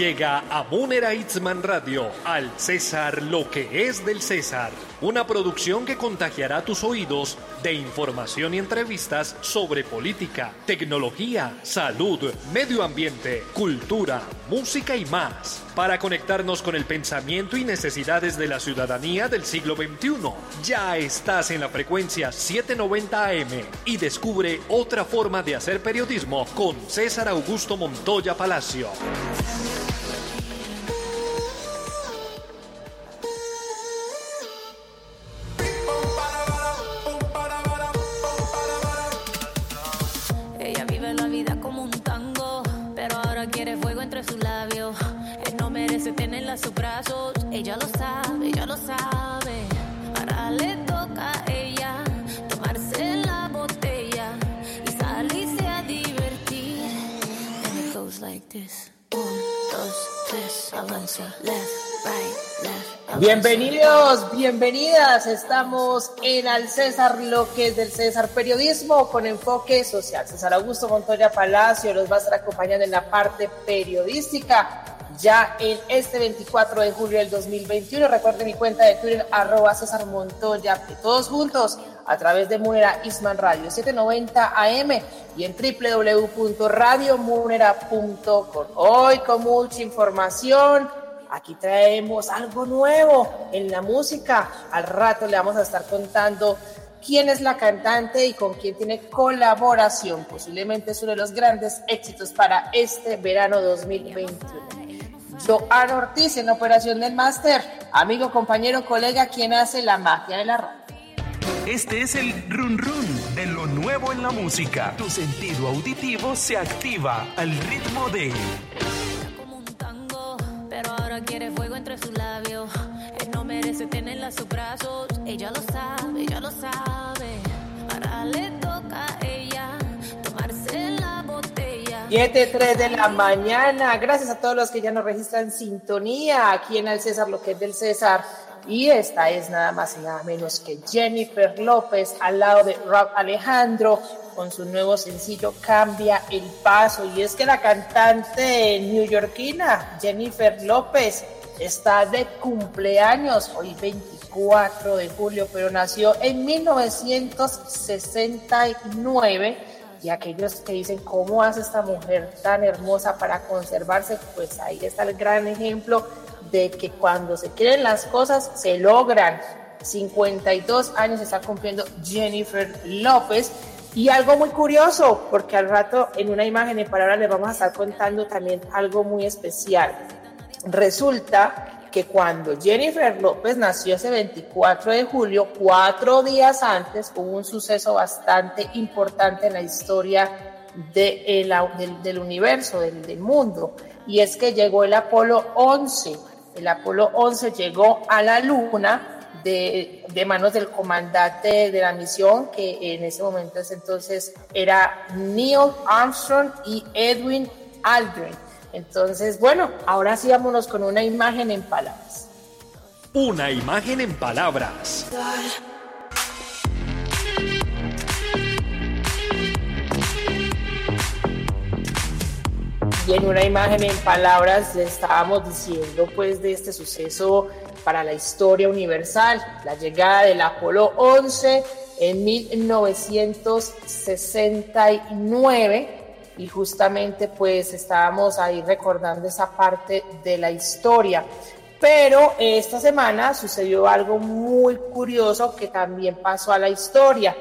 Llega a Munera Itzman Radio, al César lo que es del César. Una producción que contagiará tus oídos de información y entrevistas sobre política, tecnología, salud, medio ambiente, cultura, música y más. Para conectarnos con el pensamiento y necesidades de la ciudadanía del siglo XXI. Ya estás en la frecuencia 790 AM y descubre otra forma de hacer periodismo con César Augusto Montoya Palacio. Bienvenidas. Estamos en Al César, lo que es del César Periodismo con enfoque social. César Augusto Montoya Palacio los va a estar acompañando en la parte periodística ya en este 24 de julio del 2021. Recuerden mi cuenta de Twitter, arroba César Montoya, todos juntos a través de Munera Isman Radio 790 AM y en www.radiomunera.com. Hoy con mucha información. Aquí traemos algo nuevo en la música. Al rato le vamos a estar contando quién es la cantante y con quién tiene colaboración. Posiblemente es uno de los grandes éxitos para este verano 2021. Joan Ortiz en Operación del Máster, amigo, compañero, colega, quien hace la magia de la radio. Este es el run run de lo nuevo en la música. Tu sentido auditivo se activa al ritmo de ahora quiere fuego entre sus labios. Él no merece tenerla a sus brazos, ella lo sabe, ella lo sabe. Ahora le toca a ella tomarse la botella. 7, 3 de la mañana. Gracias a todos los que ya nos registran sintonía aquí en el César, lo que es del César. Y esta es nada más y nada menos que Jennifer López al lado de Rob Alejandro con su nuevo sencillo Cambia el Paso. Y es que la cantante neoyorquina Jennifer López está de cumpleaños hoy 24 de julio, pero nació en 1969 y aquellos que dicen cómo hace esta mujer tan hermosa para conservarse, pues ahí está el gran ejemplo de que cuando se quieren las cosas se logran. 52 años está cumpliendo Jennifer López. Y algo muy curioso, porque al rato en una imagen en palabras les vamos a estar contando también algo muy especial. Resulta que cuando Jennifer López nació ese 24 de julio, cuatro días antes, hubo un suceso bastante importante en la historia del, del universo, del, del mundo, y es que llegó el Apolo 11. El Apolo 11 llegó a la Luna de, de manos del comandante de la misión, que en ese momento ese entonces era Neil Armstrong y Edwin Aldrin. Entonces, bueno, ahora sí vámonos con una imagen en palabras. Una imagen en palabras. Y en una imagen en palabras estábamos diciendo pues de este suceso para la historia universal, la llegada del Apolo 11 en 1969 y justamente pues estábamos ahí recordando esa parte de la historia. Pero esta semana sucedió algo muy curioso que también pasó a la historia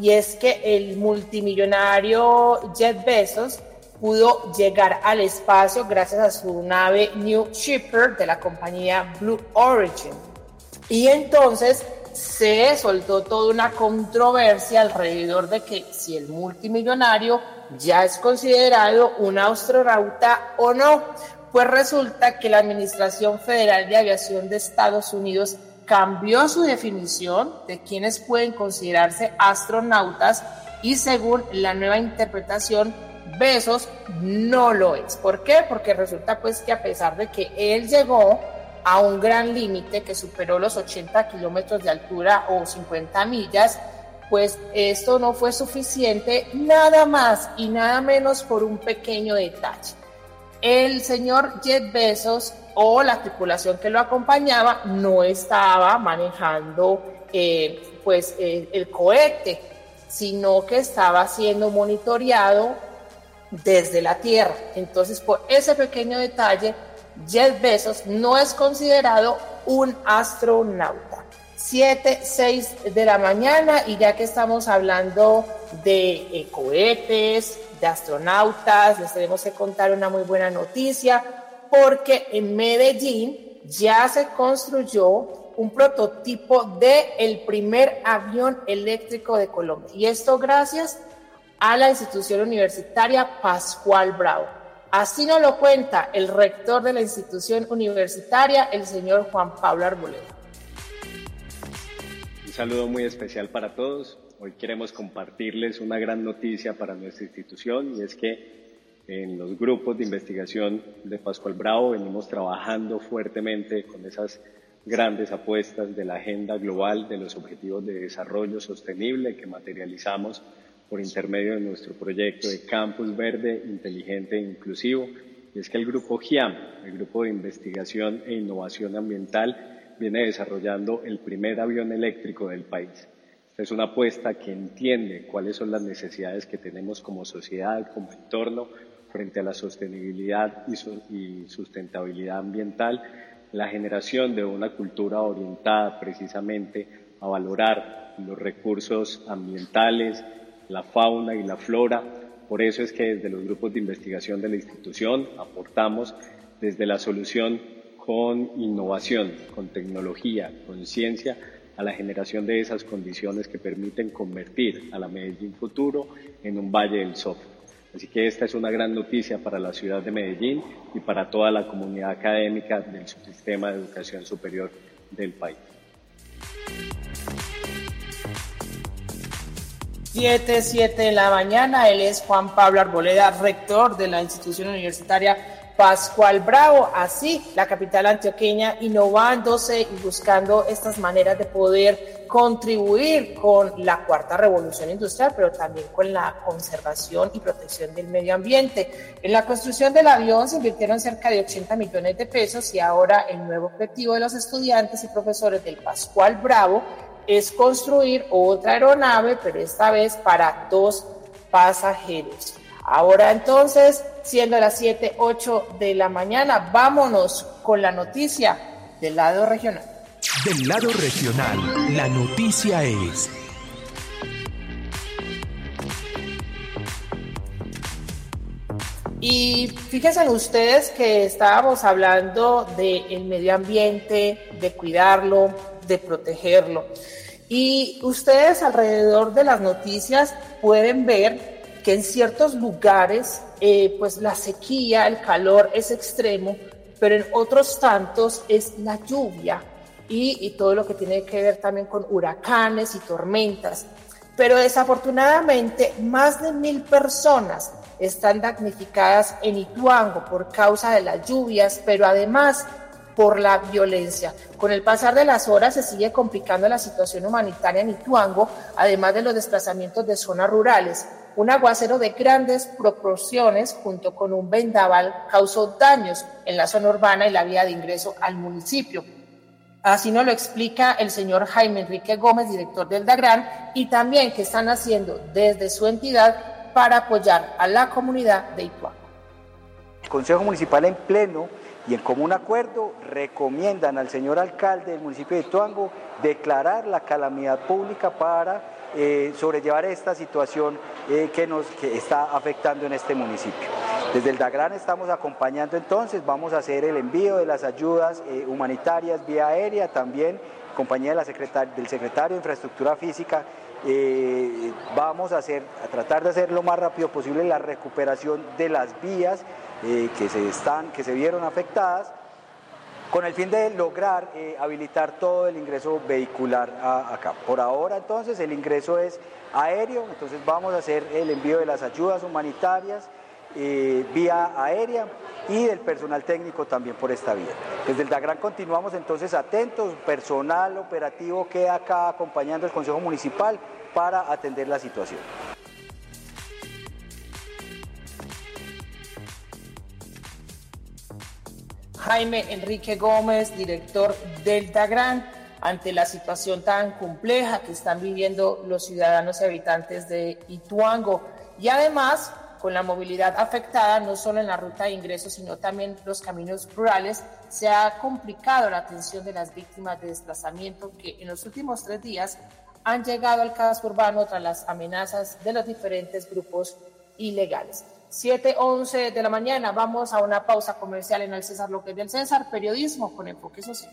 y es que el multimillonario Jeff Bezos pudo llegar al espacio gracias a su nave New Shipper de la compañía Blue Origin. Y entonces se soltó toda una controversia alrededor de que si el multimillonario ya es considerado un astronauta o no, Pues resulta que la Administración Federal de Aviación de Estados Unidos cambió su definición de quienes pueden considerarse astronautas y según la nueva interpretación, Besos no lo es. ¿Por qué? Porque resulta pues que a pesar de que él llegó a un gran límite que superó los 80 kilómetros de altura o 50 millas, pues esto no fue suficiente nada más y nada menos por un pequeño detalle. El señor Jet Bezos o la tripulación que lo acompañaba no estaba manejando eh, pues eh, el cohete, sino que estaba siendo monitoreado desde la Tierra. Entonces, por ese pequeño detalle, Jet Bezos no es considerado un astronauta. 7, 6 de la mañana y ya que estamos hablando de eh, cohetes, de astronautas, les tenemos que contar una muy buena noticia porque en Medellín ya se construyó un prototipo de el primer avión eléctrico de Colombia y esto gracias a la institución universitaria Pascual Bravo. Así nos lo cuenta el rector de la institución universitaria, el señor Juan Pablo Arboleda. Un saludo muy especial para todos. Hoy queremos compartirles una gran noticia para nuestra institución y es que en los grupos de investigación de Pascual Bravo venimos trabajando fuertemente con esas grandes apuestas de la agenda global de los objetivos de desarrollo sostenible que materializamos por intermedio de nuestro proyecto de Campus Verde, Inteligente e Inclusivo. Y es que el grupo GIAM, el Grupo de Investigación e Innovación Ambiental, viene desarrollando el primer avión eléctrico del país. Esta es una apuesta que entiende cuáles son las necesidades que tenemos como sociedad, como entorno, frente a la sostenibilidad y sustentabilidad ambiental, la generación de una cultura orientada precisamente a valorar los recursos ambientales, la fauna y la flora. Por eso es que desde los grupos de investigación de la institución aportamos desde la solución con innovación, con tecnología, con ciencia, a la generación de esas condiciones que permiten convertir a la Medellín futuro en un valle del software. Así que esta es una gran noticia para la ciudad de Medellín y para toda la comunidad académica del sistema de educación superior del país. 7, 7 de la mañana. Él es Juan Pablo Arboleda, rector de la institución universitaria Pascual Bravo. Así, la capital antioqueña innovándose y buscando estas maneras de poder contribuir con la cuarta revolución industrial, pero también con la conservación y protección del medio ambiente. En la construcción del avión se invirtieron cerca de 80 millones de pesos y ahora el nuevo objetivo de los estudiantes y profesores del Pascual Bravo es construir otra aeronave, pero esta vez para dos pasajeros. Ahora entonces, siendo las 7, 8 de la mañana, vámonos con la noticia del lado regional. Del lado regional, la noticia es... Y fíjense ustedes que estábamos hablando del medio ambiente, de cuidarlo, de protegerlo. Y ustedes alrededor de las noticias pueden ver que en ciertos lugares eh, pues la sequía, el calor es extremo, pero en otros tantos es la lluvia y, y todo lo que tiene que ver también con huracanes y tormentas. Pero desafortunadamente más de mil personas están damnificadas en Ituango por causa de las lluvias, pero además por la violencia. Con el pasar de las horas se sigue complicando la situación humanitaria en Ituango, además de los desplazamientos de zonas rurales. Un aguacero de grandes proporciones junto con un vendaval causó daños en la zona urbana y la vía de ingreso al municipio. Así nos lo explica el señor Jaime Enrique Gómez, director del DAGRAN, y también que están haciendo desde su entidad para apoyar a la comunidad de Ituango. El Consejo Municipal en pleno y en común acuerdo recomiendan al señor alcalde del municipio de Tuango declarar la calamidad pública para eh, sobrellevar esta situación eh, que nos que está afectando en este municipio. Desde el DAGRAN estamos acompañando entonces, vamos a hacer el envío de las ayudas eh, humanitarias vía aérea, también compañía de la del secretario de Infraestructura Física, vamos a, hacer, a tratar de hacer lo más rápido posible la recuperación de las vías eh, que, se están, que se vieron afectadas con el fin de lograr eh, habilitar todo el ingreso vehicular acá. Por ahora entonces el ingreso es aéreo, entonces vamos a hacer el envío de las ayudas humanitarias eh, vía aérea y del personal técnico también por esta vía. Desde el DAGRAN continuamos entonces atentos, personal operativo queda acá acompañando el Consejo Municipal para atender la situación. Jaime Enrique Gómez, director del DAGRAN, ante la situación tan compleja que están viviendo los ciudadanos y habitantes de Ituango. Y además, con la movilidad afectada, no solo en la ruta de ingresos, sino también los caminos rurales, se ha complicado la atención de las víctimas de desplazamiento que en los últimos tres días han llegado al casco urbano tras las amenazas de los diferentes grupos ilegales. 7.11 de la mañana, vamos a una pausa comercial en el César López del César, periodismo con enfoque social.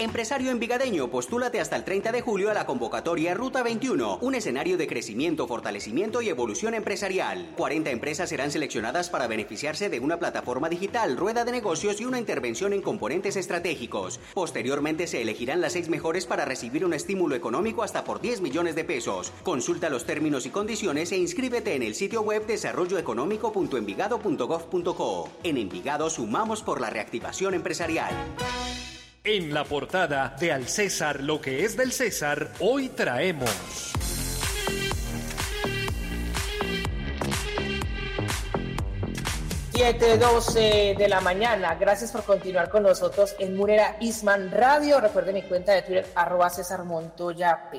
Empresario envigadeño, postúlate hasta el 30 de julio a la convocatoria Ruta 21, un escenario de crecimiento, fortalecimiento y evolución empresarial. 40 empresas serán seleccionadas para beneficiarse de una plataforma digital, rueda de negocios y una intervención en componentes estratégicos. Posteriormente se elegirán las seis mejores para recibir un estímulo económico hasta por 10 millones de pesos. Consulta los términos y condiciones e inscríbete en el sitio web desarrolloeconómico.envigado.gov.co. En Envigado sumamos por la reactivación empresarial. En la portada de Al César lo que es del César, hoy traemos... doce de la mañana. Gracias por continuar con nosotros en Murera Isman Radio. Recuerden mi cuenta de Twitter, arroba César Montoya.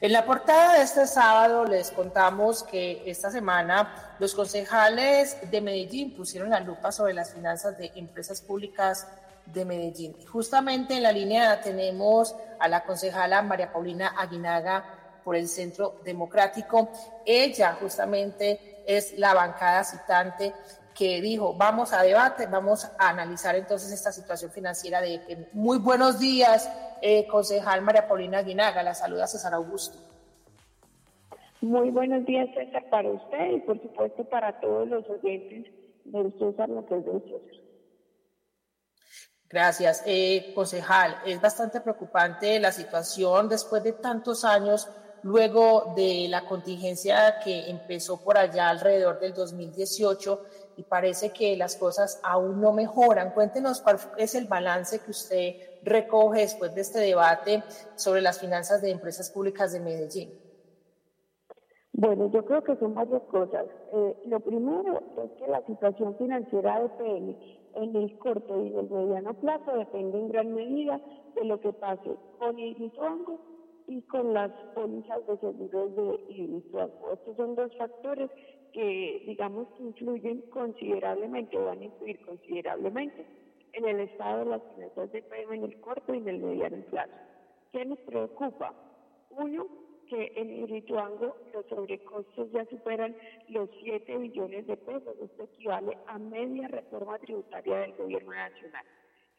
En la portada de este sábado les contamos que esta semana los concejales de Medellín pusieron la lupa sobre las finanzas de empresas públicas de Medellín. Justamente en la línea tenemos a la concejala María Paulina Aguinaga por el Centro Democrático. Ella justamente es la bancada citante que dijo, vamos a debate, vamos a analizar entonces esta situación financiera de que muy buenos días, eh, concejal María Paulina Aguinaga, la saluda César Augusto. Muy buenos días César para usted y por supuesto para todos los oyentes del César, lo que es del César. Gracias. Eh, concejal, es bastante preocupante la situación después de tantos años, luego de la contingencia que empezó por allá alrededor del 2018 y parece que las cosas aún no mejoran. Cuéntenos cuál es el balance que usted recoge después de este debate sobre las finanzas de empresas públicas de Medellín. Bueno, yo creo que son varias cosas. Eh, lo primero es que la situación financiera de PN en el corto y el mediano plazo depende en gran medida de lo que pase con el Hidroituango y con las pólizas de seguros de Hidroituango. Estos son dos factores que, digamos, influyen considerablemente van a influir considerablemente en el estado de las finanzas de PM en el corto y en el mediano plazo. ¿Qué nos preocupa? Uno, que en Irituango los sobrecostos ya superan los 7 billones de pesos. Esto equivale a media reforma tributaria del gobierno nacional.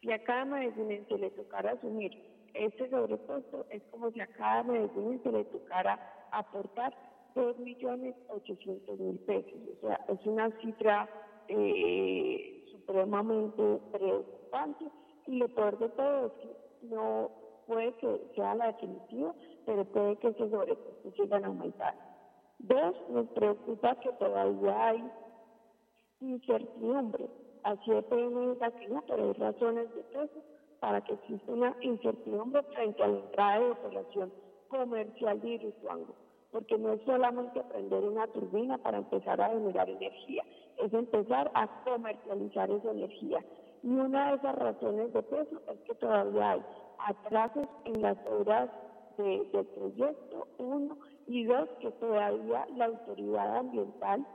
Si a cada medicinense le tocara asumir este sobrecosto, es como si a cada medicinense le tocara aportar 2 millones 800 mil pesos. O sea, es una cifra eh, supremamente preocupante y lo peor de todo es que no puede que sea la definitiva, pero puede que esos sobrecostos sigan a aumentar. Dos, nos preocupa que todavía hay incertidumbre. Así de aquí no, pero hay razones de peso para que exista una incertidumbre frente a la entrada de operación comercial de Irituango. Porque no es solamente prender una turbina para empezar a generar energía, es empezar a comercializar esa energía. Y una de esas razones de peso es que todavía hay atrasos en las obras de, del proyecto, uno, y dos, que todavía la autoridad ambiental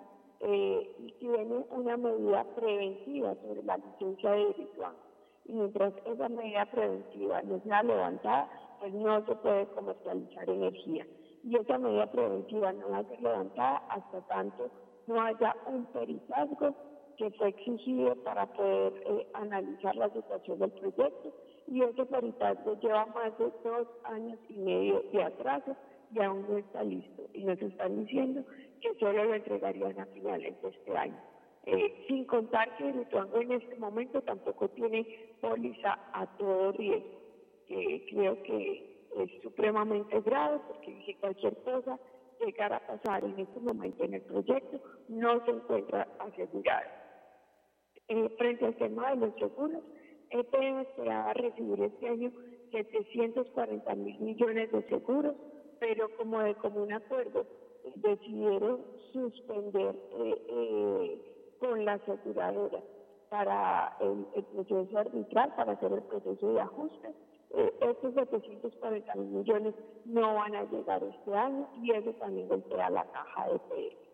eh, tiene una medida preventiva sobre la licencia de Hidroituango. Y mientras esa medida preventiva no sea levantada, pues no se puede comercializar energía. Y esa medida preventiva no va a ser levantada hasta tanto no haya un peritazgo que fue exigido para poder eh, analizar la situación del proyecto y ese peritazgo lleva más de dos años y medio de atraso y aún no está listo. Y nos están diciendo que solo lo entregarían a finales de este año. Eh, sin contar que Lituango en este momento tampoco tiene póliza a todo riesgo, creo que es supremamente grave porque si cualquier cosa llegara a pasar en este momento en el proyecto, no se encuentra asegurado. Eh, frente al tema de los seguros, EPM esperaba recibir este año 740 mil millones de seguros, pero como de común acuerdo decidieron suspender eh, eh, con la aseguradora para el, proceso arbitral, para hacer el proceso de ajuste. Eh, estos 740 mil millones no van a llegar este año y eso también golpea la caja de PM.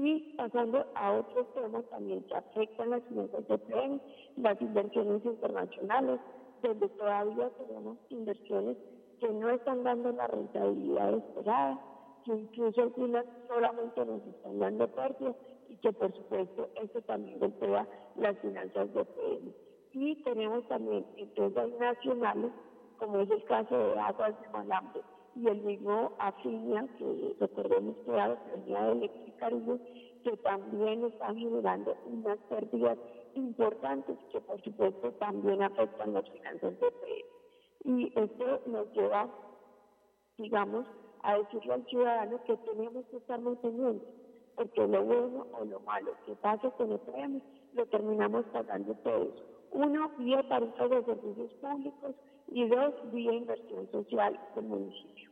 Y pasando a otros temas también que afectan las finanzas de PM, las inversiones internacionales, donde todavía tenemos inversiones que no están dando la rentabilidad esperada, que incluso algunas solamente nos están dando pérdidas y que por supuesto esto también golpea las finanzas de PM. Y tenemos también empresas nacionales, como es el caso de Aguas de Malambre y el mismo Afinia, que recordemos que era la Electricaribe, que también están generando unas pérdidas importantes que por supuesto también afectan las finanzas de PM. Y esto nos lleva, digamos, a decirle al ciudadano que tenemos que estar muy pendientes, porque lo bueno o lo malo que pasa con el PM lo terminamos pagando todos. Uno, vía tarifas de servicios públicos y dos, vía inversión social del municipio.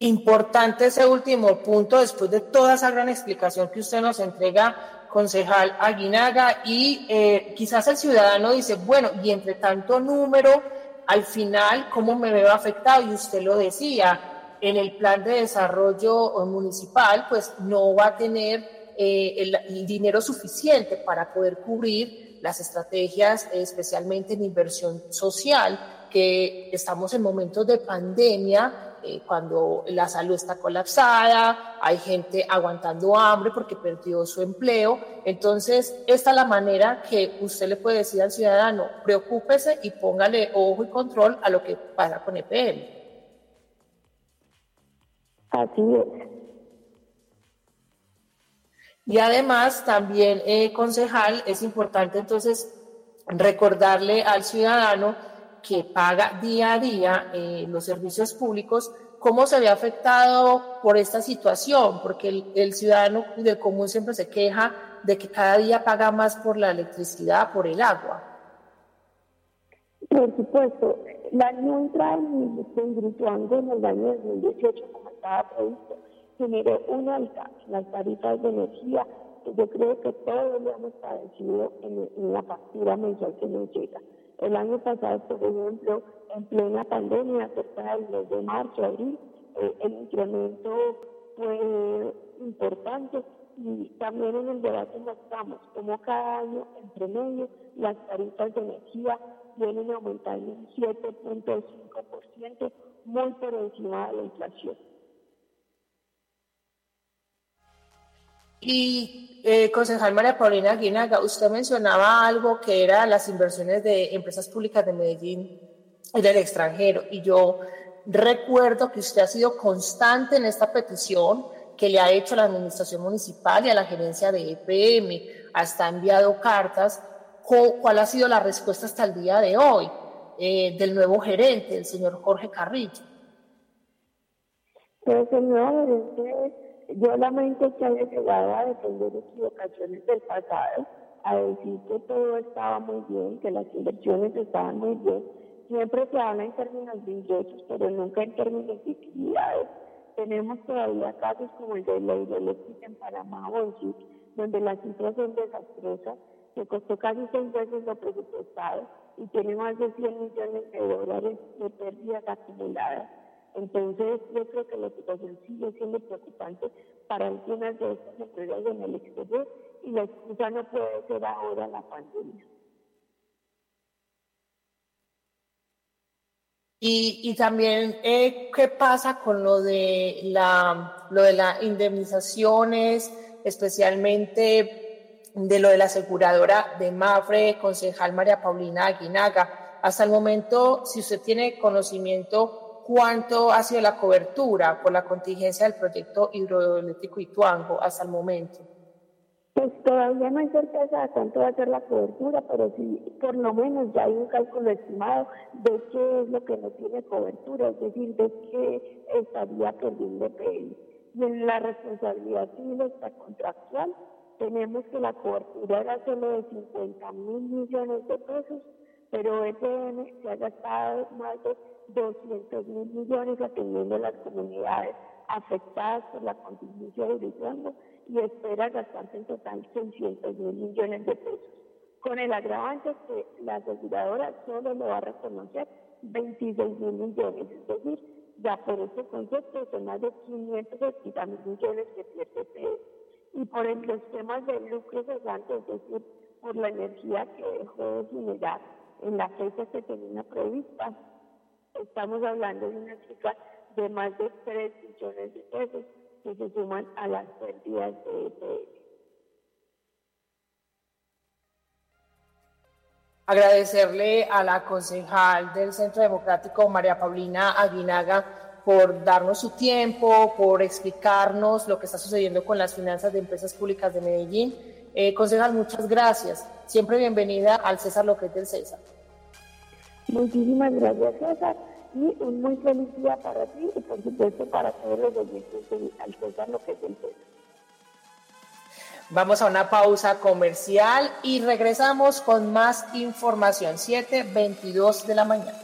Importante ese último punto, después de toda esa gran explicación que usted nos entrega, concejal Aguinaga, y eh, quizás el ciudadano dice, bueno, y entre tanto número, al final, ¿cómo me veo afectado? Y usted lo decía, en el plan de desarrollo municipal, pues no va a tener eh, el, dinero suficiente para poder cubrir las estrategias, especialmente en inversión social, que estamos en momentos de pandemia, eh, cuando la salud está colapsada, hay gente aguantando hambre porque perdió su empleo. Entonces, esta es la manera que usted le puede decir al ciudadano, preocúpese y póngale ojo y control a lo que pasa con EPM. Así es. Y además, también, eh, concejal, es importante entonces recordarle al ciudadano que paga día a día eh, los servicios públicos, cómo se ve afectado por esta situación, porque el, ciudadano del común siempre se queja de que cada día paga más por la electricidad, por el agua. Por supuesto, la no entrada en Grutuango en el año 2018, como estaba previsto, generó un alta en las tarifas de energía que yo creo que todos lo hemos padecido en, en la factura mensual que nos llega. El año pasado, por ejemplo, en plena pandemia, cerca del mes de marzo, abril, eh, el incremento fue importante y también en el debate estamos, como cada año, en promedio, las tarifas de energía vienen aumentando un 7.5%, muy por encima de la inflación. Y, eh, concejal María Paulina Guinaga, usted mencionaba algo que era las inversiones de empresas públicas de Medellín y del extranjero. Y yo recuerdo que usted ha sido constante en esta petición que le ha hecho a la administración municipal y a la gerencia de EPM. Hasta ha enviado cartas. ¿Cuál ha sido la respuesta hasta el día de hoy eh, del nuevo gerente, el señor Jorge Carrillo? Pues el nuevo gerente yo lamento que haya llegado a defender equivocaciones del pasado, a decir que todo estaba muy bien, que las inversiones estaban muy bien. Siempre se habla en términos de ingresos, pero nunca en términos de utilidades. Tenemos todavía casos como el de la hidroeléctrica en Panamá o donde las cifras son desastrosas, que costó casi seis veces lo presupuestado y tiene más de 100 millones de dólares de pérdidas acumuladas entonces, yo creo que la situación sigue siendo preocupante para algunas de estas empresas en el exterior y la excusa no puede ser ahora la pandemia. Y, y también, eh, ¿qué pasa con lo de la, lo de las indemnizaciones, especialmente de lo de la aseguradora de Mafre, concejal María Paulina Aguinaga? Hasta el momento, si usted tiene conocimiento, ¿cuánto ha sido la cobertura por la contingencia del proyecto hidroeléctrico Ituango hasta el momento? Pues todavía no hay certeza de cuánto va a ser la cobertura, pero sí, por lo menos ya hay un cálculo estimado de qué es lo que no tiene cobertura, es decir, de qué estaría perdiendo PL. Y en la responsabilidad civil contractual tenemos que la cobertura era solo de 50 mil millones de pesos, pero EPM se ha gastado más de 200 mil millones atendiendo a las comunidades afectadas por la contingencia de Ituango y espera gastarse en total 600 mil millones de pesos, con el agravante que la aseguradora solo lo va a reconocer 26 mil millones, es decir, ya por este concepto son más de 580 mil millones que pierde. Y por los temas de lucro cesante, es decir, por la energía que dejó de generar en la fecha que tenía prevista, estamos hablando de una cifra de más de 3 millones de pesos que se suman a las pérdidas de EPS. Agradecerle a la concejal del Centro Democrático, María Paulina Aguinaga, por darnos su tiempo, por explicarnos lo que está sucediendo con las finanzas de empresas públicas de Medellín. Eh, concejal, muchas gracias. Siempre bienvenida al César Lo que es del César. Muchísimas gracias, César y un muy feliz día para ti y por supuesto para todos los oyentes de Al César lo que es el. Vamos a una pausa comercial y regresamos con más información. 7.22 de la mañana.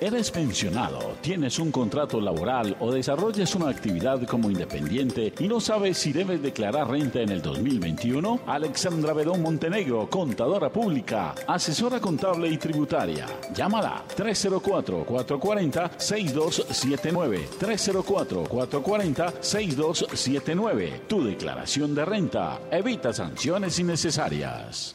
¿Eres pensionado, tienes un contrato laboral o desarrollas una actividad como independiente y no sabes si debes declarar renta en el 2021? Alexandra Bedón Montenegro, contadora pública, asesora contable y tributaria. Llámala 304-440-6279. 304-440-6279. Tu declaración de renta. Evita sanciones innecesarias.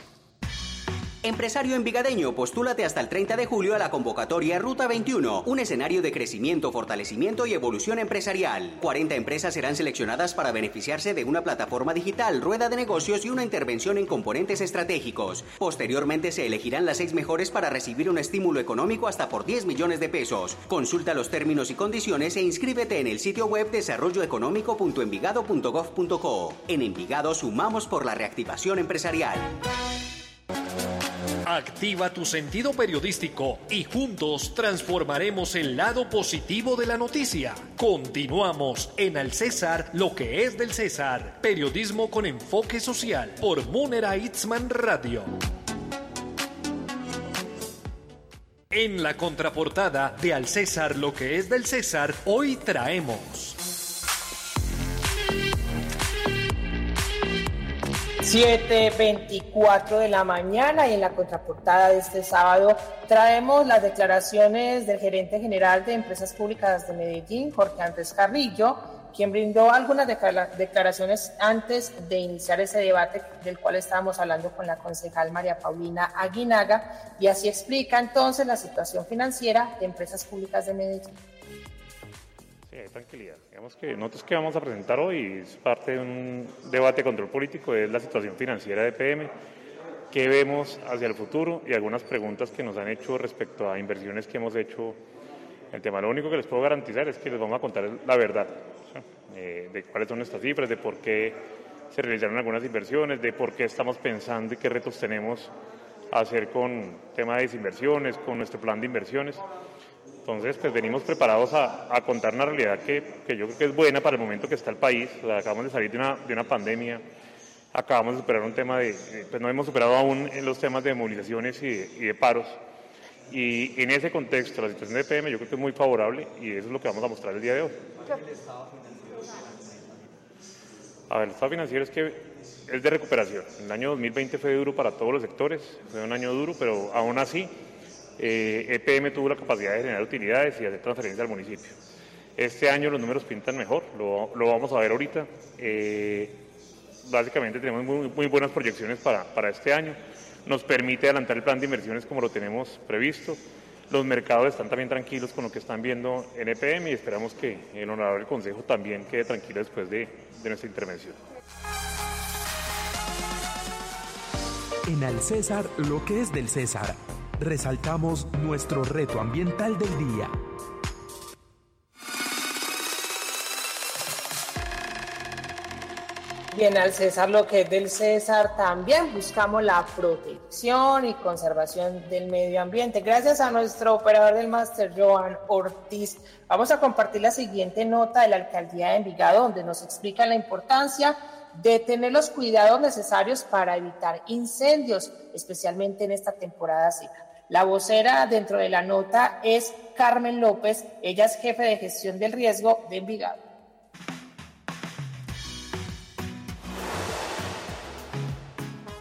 Empresario envigadeño, postúlate hasta el 30 de julio a la convocatoria Ruta 21, un escenario de crecimiento, fortalecimiento y evolución empresarial. 40 empresas serán seleccionadas para beneficiarse de una plataforma digital, rueda de negocios y una intervención en componentes estratégicos. Posteriormente se elegirán las seis mejores para recibir un estímulo económico hasta por 10 millones de pesos. Consulta los términos y condiciones e inscríbete en el sitio web desarrolloeconómico.envigado.gov.co. En Envigado sumamos por la reactivación empresarial. Activa tu sentido periodístico y juntos transformaremos el lado positivo de la noticia. Continuamos en Al César, lo que es del César. Periodismo con enfoque social por Munera Itzman Radio. En la contraportada de Al César, lo que es del César, hoy traemos 7.24 de la mañana y en la contraportada de este sábado traemos las declaraciones del gerente general de Empresas Públicas de Medellín, Jorge Andrés Carrillo, quien brindó algunas declaraciones antes de iniciar ese debate del cual estábamos hablando con la concejal María Paulina Aguinaga y así explica entonces la situación financiera de Empresas Públicas de Medellín. Sí, hay tranquilidad. Digamos que nosotros que vamos a presentar hoy es parte de un debate de control político, es la situación financiera de PM, qué vemos hacia el futuro y algunas preguntas que nos han hecho respecto a inversiones que hemos hecho. El tema, lo único que les puedo garantizar es que les vamos a contar la verdad eh, de cuáles son nuestras cifras, de por qué se realizaron algunas inversiones, de por qué estamos pensando y qué retos tenemos a hacer con tema de desinversiones, con nuestro plan de inversiones. Entonces, pues venimos preparados a, contar una realidad que, yo creo que es buena para el momento que está el país. acabamos de salir de una, de una pandemia, acabamos de superar un tema de, pues no hemos superado aún en los temas de movilizaciones y de, paros. Y en ese contexto, la situación de EPM yo creo que es muy favorable y eso es lo que vamos a mostrar el día de hoy. A ver, el estado financiero es que es de recuperación. El año 2020 fue duro para todos los sectores, fue un año duro, pero aún así eh, e tuvo la capacidad de generar utilidades y hacer transferencias al municipio. Este año los números pintan mejor, lo, vamos a ver ahorita. Eh, básicamente tenemos muy, buenas proyecciones para, para este año. Nos permite adelantar el plan de inversiones como lo tenemos previsto. Los mercados están también tranquilos con lo que están viendo en EPM y esperamos que el honorable Consejo también quede tranquilo después de, de nuestra intervención. En Al César, lo que es del César, resaltamos nuestro reto ambiental del día. Bien, al César lo que es del César, también buscamos la protección y conservación del medio ambiente. Gracias a nuestro operador del máster, Joan Ortiz, vamos a compartir la siguiente nota de la alcaldía de Envigado, donde nos explica la importancia de tener los cuidados necesarios para evitar incendios, especialmente en esta temporada seca. La vocera dentro de la nota es Carmen López, ella es jefe de gestión del riesgo de Envigado.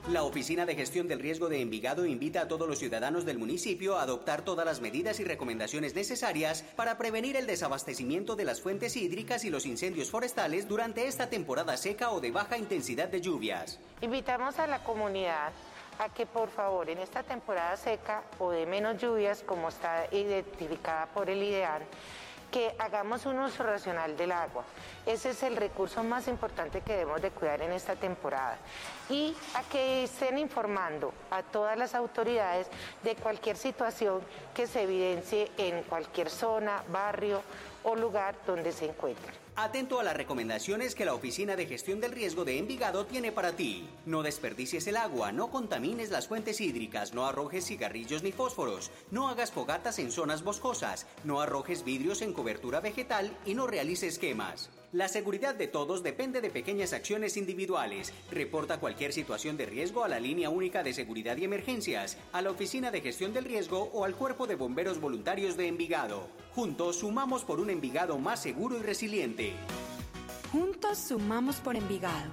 La Oficina de Gestión del Riesgo de Envigado invita a todos los ciudadanos del municipio a adoptar todas las medidas y recomendaciones necesarias para prevenir el desabastecimiento de las fuentes hídricas y los incendios forestales durante esta temporada seca o de baja intensidad de lluvias. Invitamos a la comunidad a que por favor en esta temporada seca o de menos lluvias, como está identificada por el IDEAR, que hagamos un uso racional del agua. Ese es el recurso más importante que debemos de cuidar en esta temporada. Y a que estén informando a todas las autoridades de cualquier situación que se evidencie en cualquier zona, barrio o lugar donde se encuentren. Atento a las recomendaciones que la Oficina de Gestión del Riesgo de Envigado tiene para ti. No desperdicies el agua, no contamines las fuentes hídricas, no arrojes cigarrillos ni fósforos, no hagas fogatas en zonas boscosas, no arrojes vidrios en cobertura vegetal y no realices quemas. La seguridad de todos depende de pequeñas acciones individuales. Reporta cualquier situación de riesgo a la línea única de seguridad y emergencias, a la Oficina de Gestión del Riesgo o al Cuerpo de Bomberos Voluntarios de Envigado. Juntos sumamos por un Envigado más seguro y resiliente. Juntos sumamos por Envigado.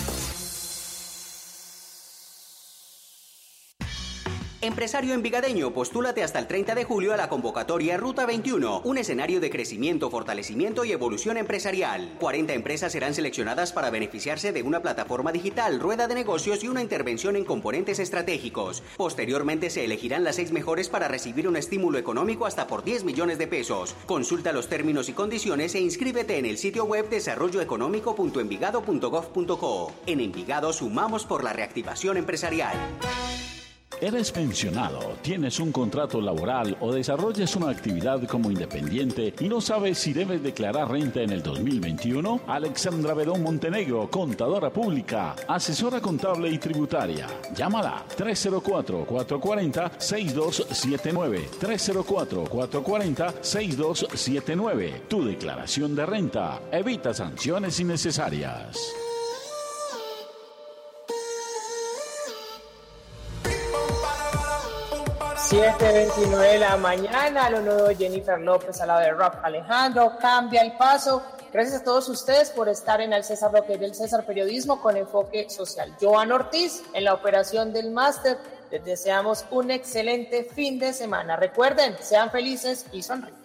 Empresario envigadeño, postúlate hasta el 30 de julio a la convocatoria Ruta 21, un escenario de crecimiento, fortalecimiento y evolución empresarial. 40 empresas serán seleccionadas para beneficiarse de una plataforma digital, rueda de negocios y una intervención en componentes estratégicos. Posteriormente se elegirán las seis mejores para recibir un estímulo económico hasta por 10 millones de pesos. Consulta los términos y condiciones e inscríbete en el sitio web desarrolloeconómico.envigado.co. En Envigado sumamos por la reactivación empresarial. ¿Eres pensionado, tienes un contrato laboral o desarrollas una actividad como independiente y no sabes si debes declarar renta en el 2021? Alexandra Bedón Montenegro, contadora pública, asesora contable y tributaria. Llámala 304-440-6279. 304-440-6279. Tu declaración de renta. Evita sanciones innecesarias. 7.29 de la mañana, lo nuevo Jennifer López al lado de Rob Alejandro, cambia el paso. Gracias a todos ustedes por estar en el César Roque del César Periodismo con enfoque social. Joan Ortiz en la operación del máster. Les deseamos un excelente fin de semana. Recuerden, sean felices y sonríen.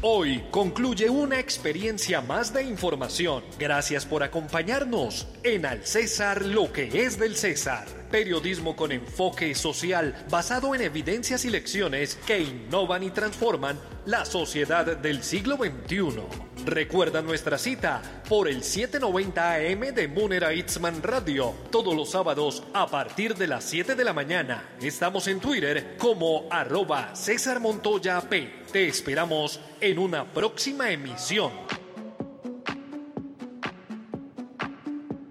Hoy concluye una experiencia más de información. Gracias por acompañarnos en Al César lo que es del César. Periodismo con enfoque social basado en evidencias y lecciones que innovan y transforman la sociedad del siglo XXI. Recuerda nuestra cita por el 790 AM de Munera Itzman Radio todos los sábados a partir de las 7 de la mañana. Estamos en Twitter como arroba César Montoya P. Te esperamos en una próxima emisión.